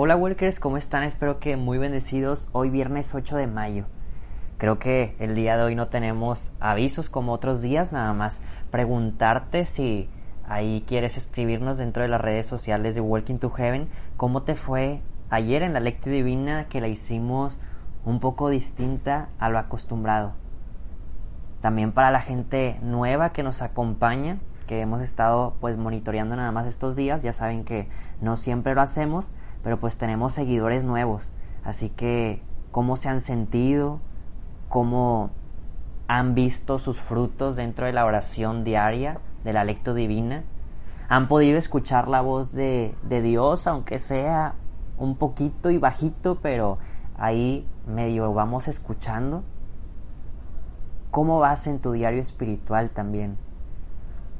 Hola Walkers, ¿cómo están? Espero que muy bendecidos hoy viernes 8 de mayo. Creo que el día de hoy no tenemos avisos como otros días, nada más preguntarte si ahí quieres escribirnos dentro de las redes sociales de Walking to Heaven, cómo te fue ayer en la lectura divina que la hicimos un poco distinta a lo acostumbrado. También para la gente nueva que nos acompaña, que hemos estado pues monitoreando nada más estos días, ya saben que no siempre lo hacemos, pero pues tenemos seguidores nuevos. Así que, ¿cómo se han sentido? ¿Cómo han visto sus frutos dentro de la oración diaria, de la lectura divina? ¿Han podido escuchar la voz de, de Dios, aunque sea un poquito y bajito, pero ahí medio vamos escuchando? ¿Cómo vas en tu diario espiritual también?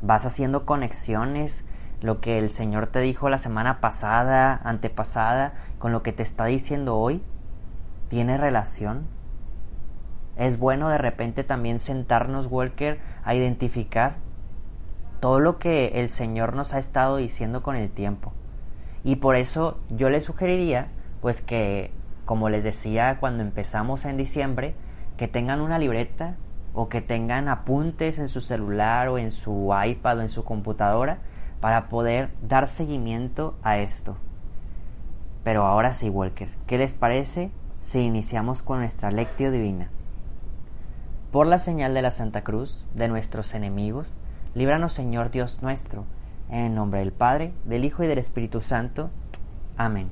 ¿Vas haciendo conexiones lo que el Señor te dijo la semana pasada, antepasada, con lo que te está diciendo hoy, tiene relación. Es bueno de repente también sentarnos, Walker, a identificar todo lo que el Señor nos ha estado diciendo con el tiempo. Y por eso yo les sugeriría, pues que, como les decía cuando empezamos en diciembre, que tengan una libreta o que tengan apuntes en su celular o en su iPad o en su computadora para poder dar seguimiento a esto. Pero ahora sí, Walker, ¿qué les parece si iniciamos con nuestra lectio divina? Por la señal de la Santa Cruz, de nuestros enemigos, líbranos Señor Dios nuestro, en nombre del Padre, del Hijo y del Espíritu Santo. Amén.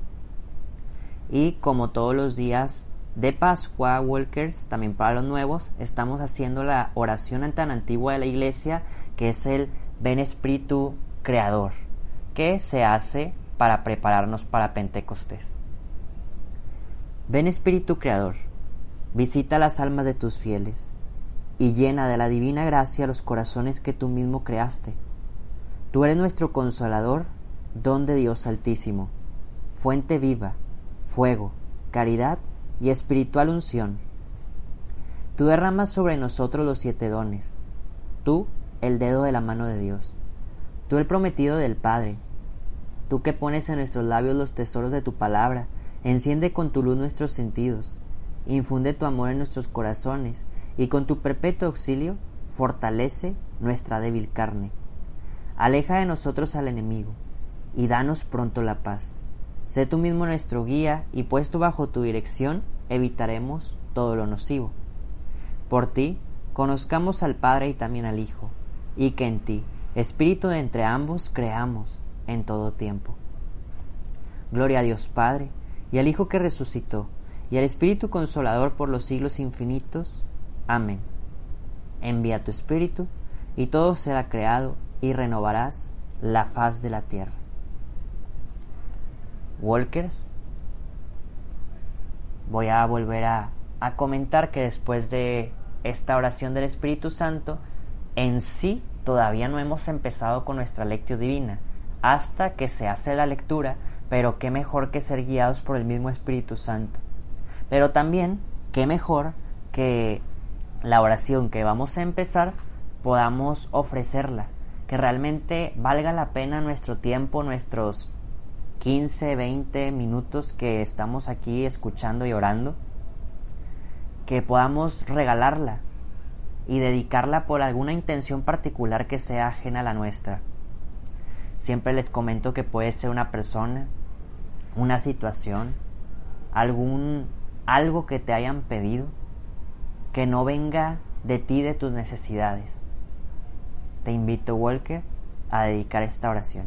Y como todos los días de Pascua, Walkers, también para los nuevos, estamos haciendo la oración tan antigua de la Iglesia, que es el Ven Espíritu creador que se hace para prepararnos para Pentecostés. Ven Espíritu Creador, visita las almas de tus fieles y llena de la divina gracia los corazones que tú mismo creaste. Tú eres nuestro consolador, don de Dios Altísimo, fuente viva, fuego, caridad y espiritual unción. Tú derramas sobre nosotros los siete dones, tú el dedo de la mano de Dios Tú el prometido del Padre, tú que pones en nuestros labios los tesoros de tu palabra, enciende con tu luz nuestros sentidos, infunde tu amor en nuestros corazones, y con tu perpetuo auxilio fortalece nuestra débil carne. Aleja de nosotros al enemigo, y danos pronto la paz. Sé tú mismo nuestro guía, y puesto bajo tu dirección, evitaremos todo lo nocivo. Por ti, conozcamos al Padre y también al Hijo, y que en ti, Espíritu de entre ambos creamos en todo tiempo. Gloria a Dios Padre, y al Hijo que resucitó, y al Espíritu Consolador por los siglos infinitos. Amén. Envía tu Espíritu, y todo será creado, y renovarás la faz de la tierra. Walkers, voy a volver a, a comentar que después de esta oración del Espíritu Santo, en sí todavía no hemos empezado con nuestra lectio divina, hasta que se hace la lectura, pero qué mejor que ser guiados por el mismo Espíritu Santo. Pero también, qué mejor que la oración que vamos a empezar podamos ofrecerla, que realmente valga la pena nuestro tiempo, nuestros 15, 20 minutos que estamos aquí escuchando y orando, que podamos regalarla, y dedicarla por alguna intención particular que sea ajena a la nuestra. Siempre les comento que puede ser una persona, una situación, algún algo que te hayan pedido, que no venga de ti de tus necesidades. Te invito, Walker, a dedicar esta oración.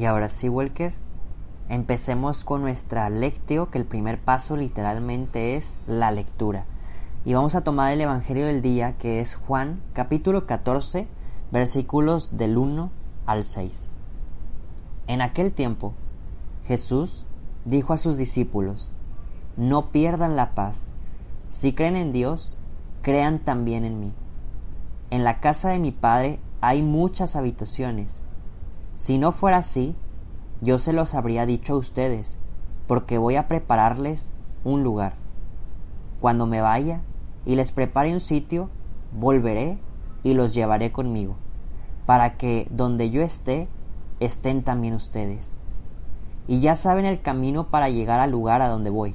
Y ahora sí, Walker, empecemos con nuestra lectio, que el primer paso literalmente es la lectura. Y vamos a tomar el Evangelio del día, que es Juan capítulo 14, versículos del 1 al 6. En aquel tiempo, Jesús dijo a sus discípulos, no pierdan la paz. Si creen en Dios, crean también en mí. En la casa de mi Padre hay muchas habitaciones. Si no fuera así, yo se los habría dicho a ustedes, porque voy a prepararles un lugar. Cuando me vaya y les prepare un sitio, volveré y los llevaré conmigo, para que donde yo esté, estén también ustedes. Y ya saben el camino para llegar al lugar a donde voy.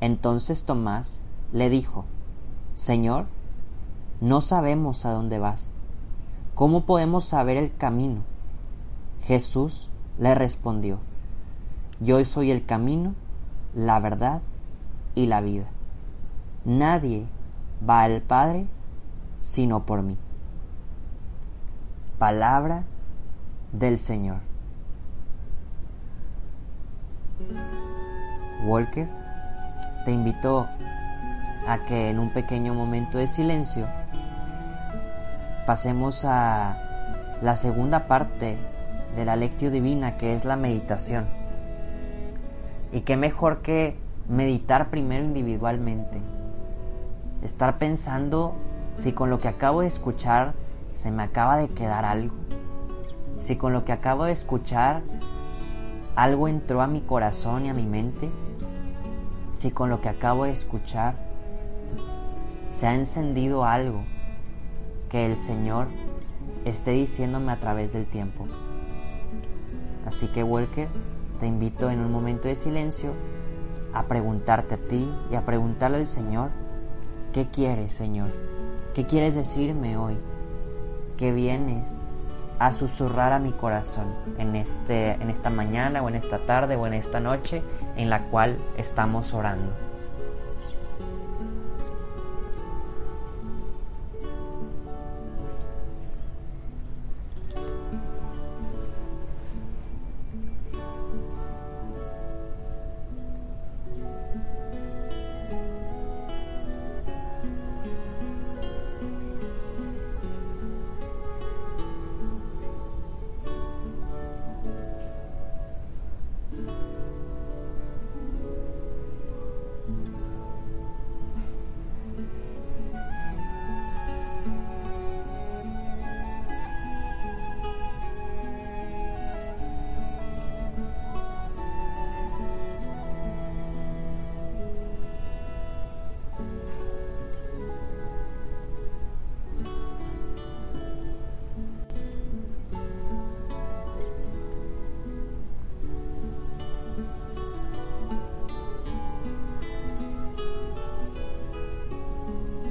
Entonces Tomás le dijo, Señor, no sabemos a dónde vas. ¿Cómo podemos saber el camino? Jesús le respondió, Yo soy el camino, la verdad y la vida. Nadie va al Padre sino por mí. Palabra del Señor. Walker, te invito a que en un pequeño momento de silencio pasemos a la segunda parte de la lectio divina que es la meditación. Y qué mejor que meditar primero individualmente. Estar pensando si con lo que acabo de escuchar se me acaba de quedar algo si con lo que acabo de escuchar algo entró a mi corazón y a mi mente, si con lo que acabo de escuchar se ha encendido algo que el Señor esté diciéndome a través del tiempo. Así que Walker, te invito en un momento de silencio a preguntarte a ti y a preguntarle al Señor, ¿qué quieres, Señor? ¿Qué quieres decirme hoy? ¿Qué vienes a susurrar a mi corazón en, este, en esta mañana o en esta tarde o en esta noche en la cual estamos orando.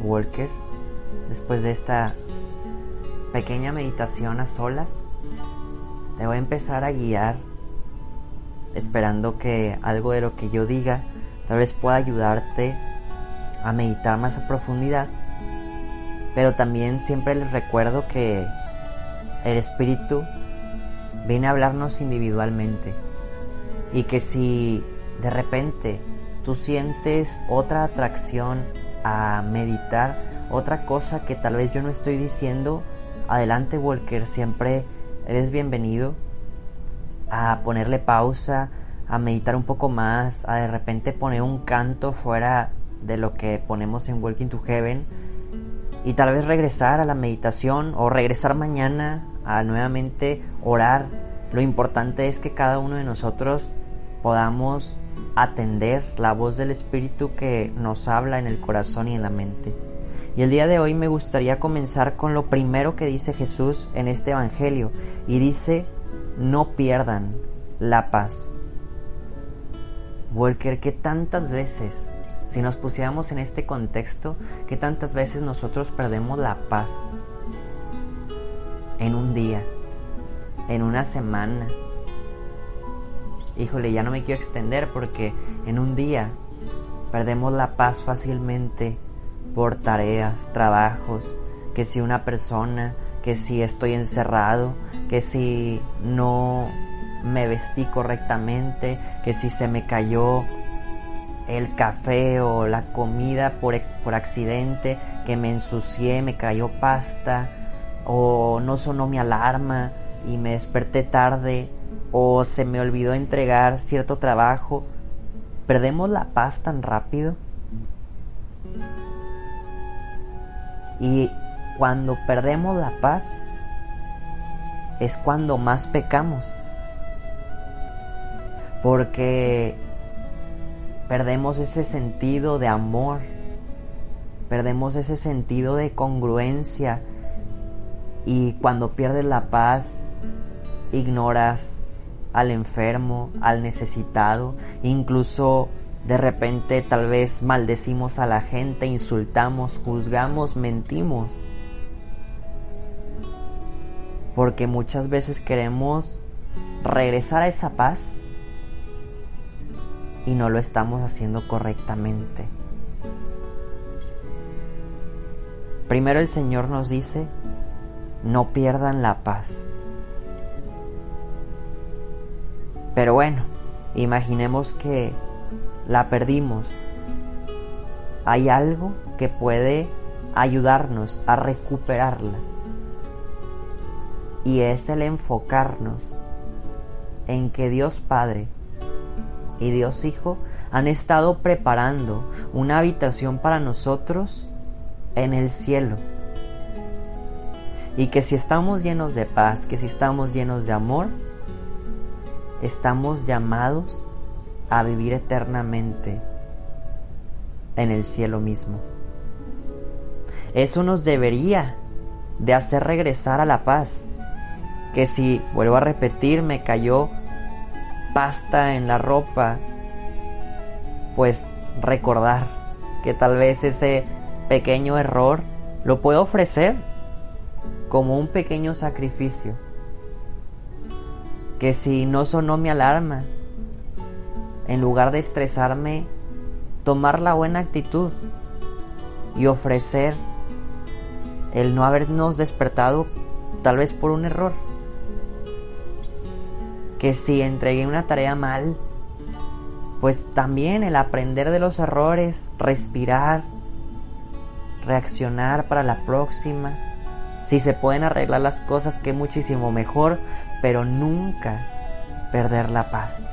Walker, después de esta pequeña meditación a solas, te voy a empezar a guiar esperando que algo de lo que yo diga tal vez pueda ayudarte a meditar más a profundidad. Pero también siempre les recuerdo que el Espíritu viene a hablarnos individualmente y que si de repente tú sientes otra atracción a meditar otra cosa que tal vez yo no estoy diciendo, adelante Walker, siempre eres bienvenido a ponerle pausa, a meditar un poco más, a de repente poner un canto fuera de lo que ponemos en Walking to Heaven y tal vez regresar a la meditación o regresar mañana a nuevamente orar. Lo importante es que cada uno de nosotros podamos atender la voz del Espíritu que nos habla en el corazón y en la mente. Y el día de hoy me gustaría comenzar con lo primero que dice Jesús en este Evangelio y dice, no pierdan la paz. Walker, que tantas veces, si nos pusiéramos en este contexto, que tantas veces nosotros perdemos la paz en un día, en una semana, híjole, ya no me quiero extender porque en un día perdemos la paz fácilmente por tareas, trabajos, que si una persona, que si estoy encerrado, que si no me vestí correctamente, que si se me cayó el café o la comida por, por accidente, que me ensucié, me cayó pasta, o no sonó mi alarma y me desperté tarde o se me olvidó entregar cierto trabajo, ¿perdemos la paz tan rápido? Y cuando perdemos la paz es cuando más pecamos. Porque perdemos ese sentido de amor, perdemos ese sentido de congruencia y cuando pierdes la paz ignoras al enfermo, al necesitado, incluso de repente tal vez maldecimos a la gente, insultamos, juzgamos, mentimos. Porque muchas veces queremos regresar a esa paz y no lo estamos haciendo correctamente. Primero el Señor nos dice, no pierdan la paz. Pero bueno, imaginemos que la perdimos. Hay algo que puede ayudarnos a recuperarla. Y es el enfocarnos en que Dios Padre y Dios Hijo han estado preparando una habitación para nosotros en el cielo. Y que si estamos llenos de paz, que si estamos llenos de amor, estamos llamados a vivir eternamente en el cielo mismo. Eso nos debería de hacer regresar a la paz. Que si, vuelvo a repetir, me cayó pasta en la ropa, pues recordar que tal vez ese pequeño error lo puedo ofrecer como un pequeño sacrificio que si no sonó mi alarma, en lugar de estresarme, tomar la buena actitud y ofrecer el no habernos despertado tal vez por un error. Que si entregué una tarea mal, pues también el aprender de los errores, respirar, reaccionar para la próxima. Si se pueden arreglar las cosas, que muchísimo mejor, pero nunca perder la paz.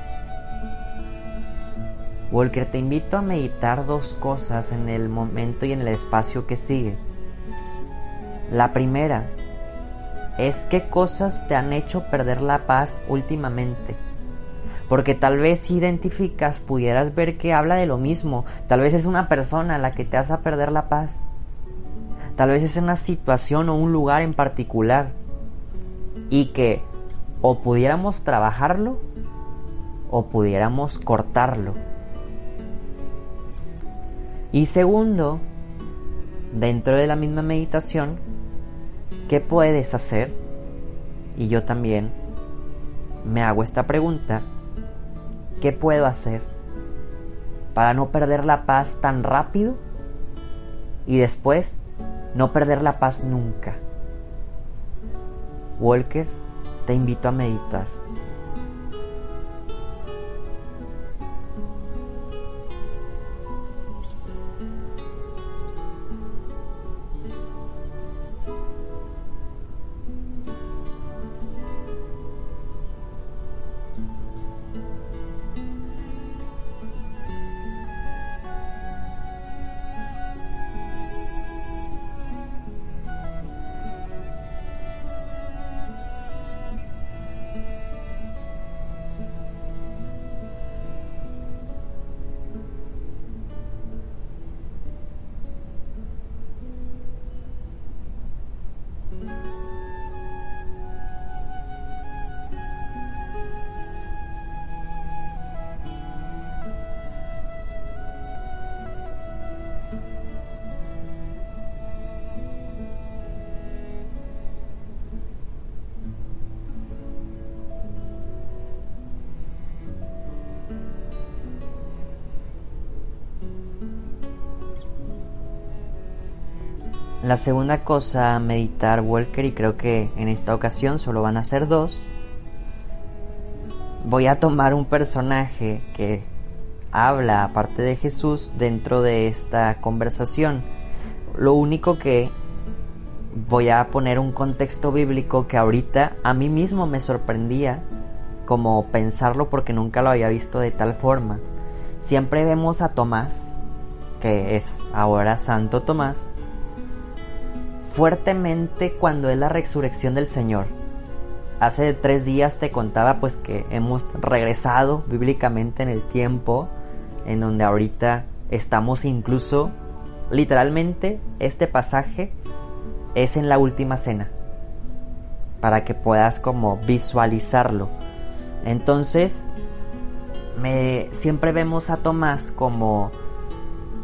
Walker, te invito a meditar dos cosas en el momento y en el espacio que sigue. La primera es qué cosas te han hecho perder la paz últimamente. Porque tal vez si identificas, pudieras ver que habla de lo mismo. Tal vez es una persona la que te hace perder la paz. Tal vez es una situación o un lugar en particular. Y que o pudiéramos trabajarlo o pudiéramos cortarlo. Y segundo, dentro de la misma meditación, ¿qué puedes hacer? Y yo también me hago esta pregunta, ¿qué puedo hacer para no perder la paz tan rápido y después no perder la paz nunca? Walker te invito a meditar. La segunda cosa meditar, Walker, y creo que en esta ocasión solo van a ser dos, voy a tomar un personaje que habla aparte de Jesús dentro de esta conversación. Lo único que voy a poner un contexto bíblico que ahorita a mí mismo me sorprendía como pensarlo porque nunca lo había visto de tal forma. Siempre vemos a Tomás, que es ahora Santo Tomás, fuertemente cuando es la resurrección del Señor. Hace tres días te contaba pues que hemos regresado bíblicamente en el tiempo en donde ahorita estamos incluso literalmente este pasaje es en la última cena para que puedas como visualizarlo. Entonces, me, siempre vemos a Tomás como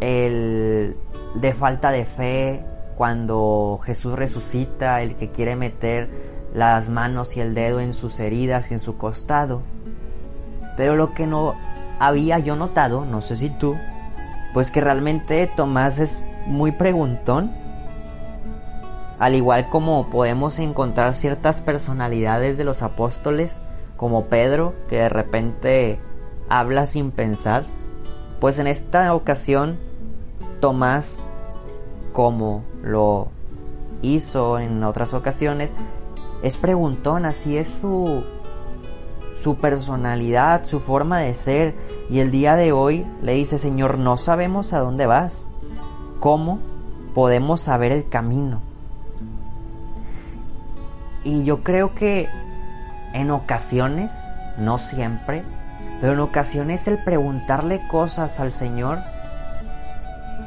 el de falta de fe cuando Jesús resucita, el que quiere meter las manos y el dedo en sus heridas y en su costado. Pero lo que no había yo notado, no sé si tú, pues que realmente Tomás es muy preguntón. Al igual como podemos encontrar ciertas personalidades de los apóstoles, como Pedro, que de repente habla sin pensar, pues en esta ocasión Tomás, como lo hizo en otras ocasiones, es preguntón, así es su, su personalidad, su forma de ser, y el día de hoy le dice, Señor, no sabemos a dónde vas, ¿cómo podemos saber el camino? Y yo creo que en ocasiones, no siempre, pero en ocasiones el preguntarle cosas al Señor,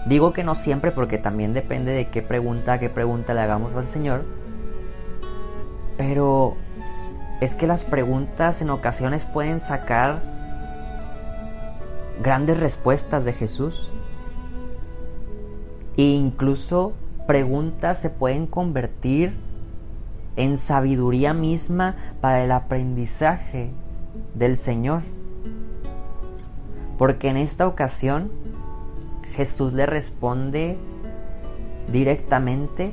digo que no siempre porque también depende de qué pregunta, qué pregunta le hagamos al Señor, pero es que las preguntas en ocasiones pueden sacar grandes respuestas de Jesús. E incluso preguntas se pueden convertir en sabiduría misma para el aprendizaje del Señor. Porque en esta ocasión Jesús le responde directamente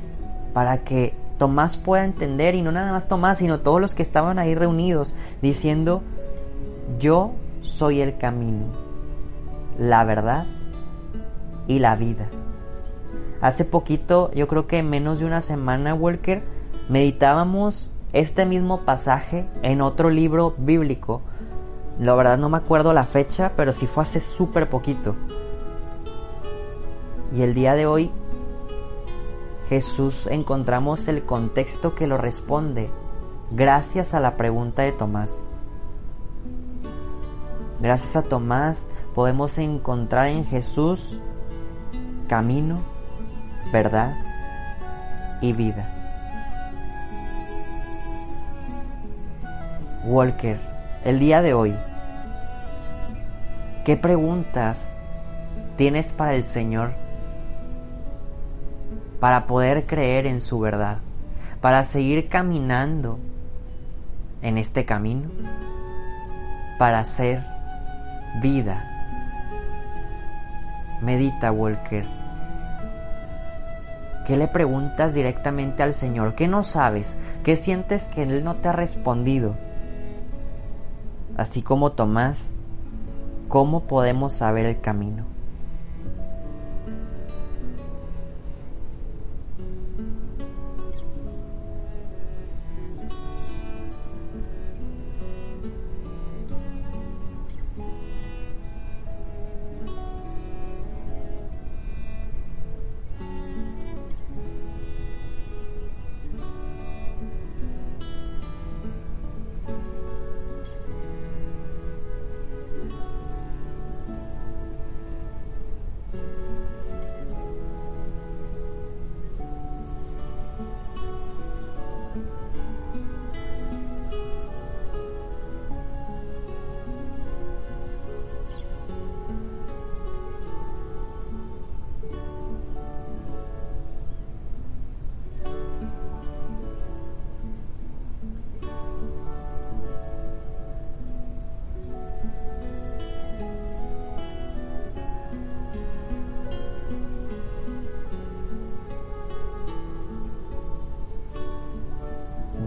para que Tomás pueda entender, y no nada más Tomás, sino todos los que estaban ahí reunidos, diciendo, yo soy el camino, la verdad y la vida. Hace poquito, yo creo que menos de una semana, Walker, meditábamos este mismo pasaje en otro libro bíblico. La verdad no me acuerdo la fecha, pero sí fue hace súper poquito. Y el día de hoy Jesús encontramos el contexto que lo responde gracias a la pregunta de Tomás. Gracias a Tomás podemos encontrar en Jesús camino, verdad y vida. Walker, el día de hoy, ¿qué preguntas tienes para el Señor para poder creer en su verdad, para seguir caminando en este camino, para ser vida. Medita, Walker. ¿Qué le preguntas directamente al Señor? ¿Qué no sabes? ¿Qué sientes que Él no te ha respondido? Así como Tomás, ¿cómo podemos saber el camino?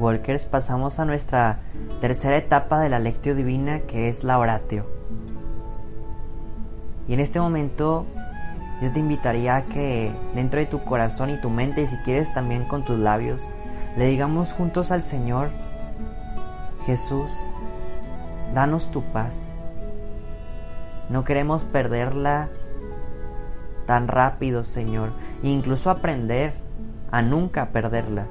Walkers pasamos a nuestra tercera etapa de la lectio divina que es la oratio. Y en este momento yo te invitaría a que dentro de tu corazón y tu mente, y si quieres también con tus labios, le digamos juntos al Señor, Jesús, danos tu paz. No queremos perderla tan rápido, Señor, e incluso aprender a nunca perderla.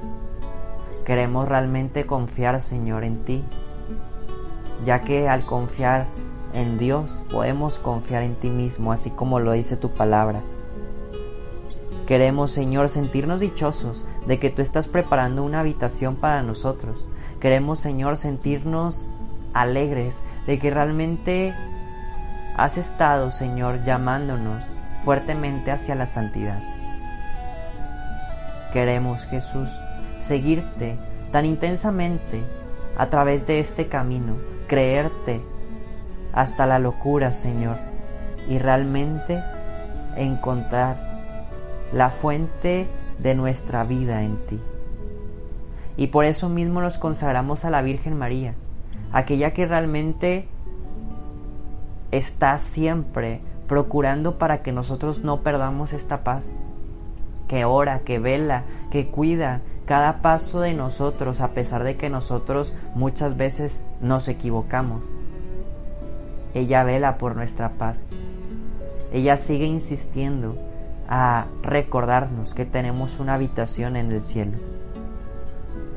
Queremos realmente confiar, Señor, en ti, ya que al confiar en Dios podemos confiar en ti mismo, así como lo dice tu palabra. Queremos, Señor, sentirnos dichosos de que tú estás preparando una habitación para nosotros. Queremos, Señor, sentirnos alegres de que realmente has estado, Señor, llamándonos fuertemente hacia la santidad. Queremos, Jesús, seguirte tan intensamente a través de este camino, creerte hasta la locura, Señor, y realmente encontrar la fuente de nuestra vida en ti. Y por eso mismo nos consagramos a la Virgen María, aquella que realmente está siempre procurando para que nosotros no perdamos esta paz, que ora, que vela, que cuida cada paso de nosotros a pesar de que nosotros muchas veces nos equivocamos. Ella vela por nuestra paz. Ella sigue insistiendo a recordarnos que tenemos una habitación en el cielo.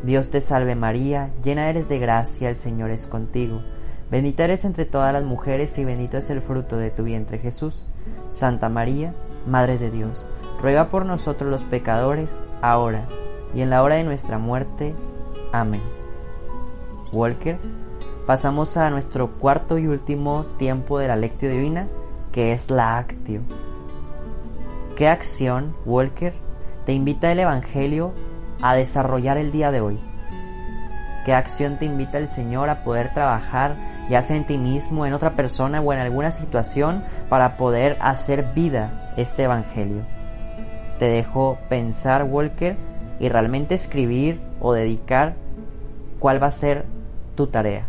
Dios te salve María, llena eres de gracia, el Señor es contigo. Bendita eres entre todas las mujeres y bendito es el fruto de tu vientre Jesús. Santa María, Madre de Dios, ruega por nosotros los pecadores, ahora y en la hora de nuestra muerte. Amén. Walker pasamos a nuestro cuarto y último tiempo de la lectio divina, que es la actio. ¿Qué acción, Walker, te invita el Evangelio a desarrollar el día de hoy? ¿Qué acción te invita el Señor a poder trabajar, ya sea en ti mismo, en otra persona o en alguna situación, para poder hacer vida este Evangelio? Te dejo pensar, Walker, y realmente escribir o dedicar cuál va a ser tu tarea.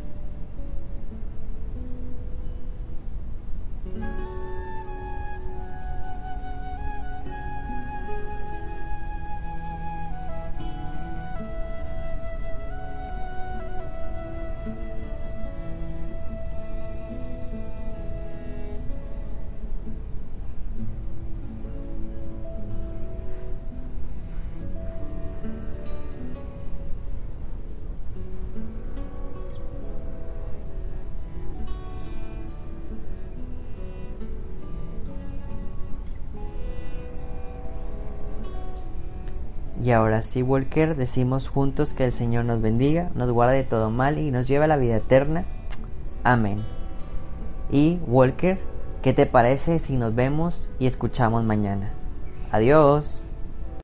Y ahora sí, Walker, decimos juntos que el Señor nos bendiga, nos guarde de todo mal y nos lleve a la vida eterna. Amén. Y Walker, ¿qué te parece si nos vemos y escuchamos mañana? Adiós.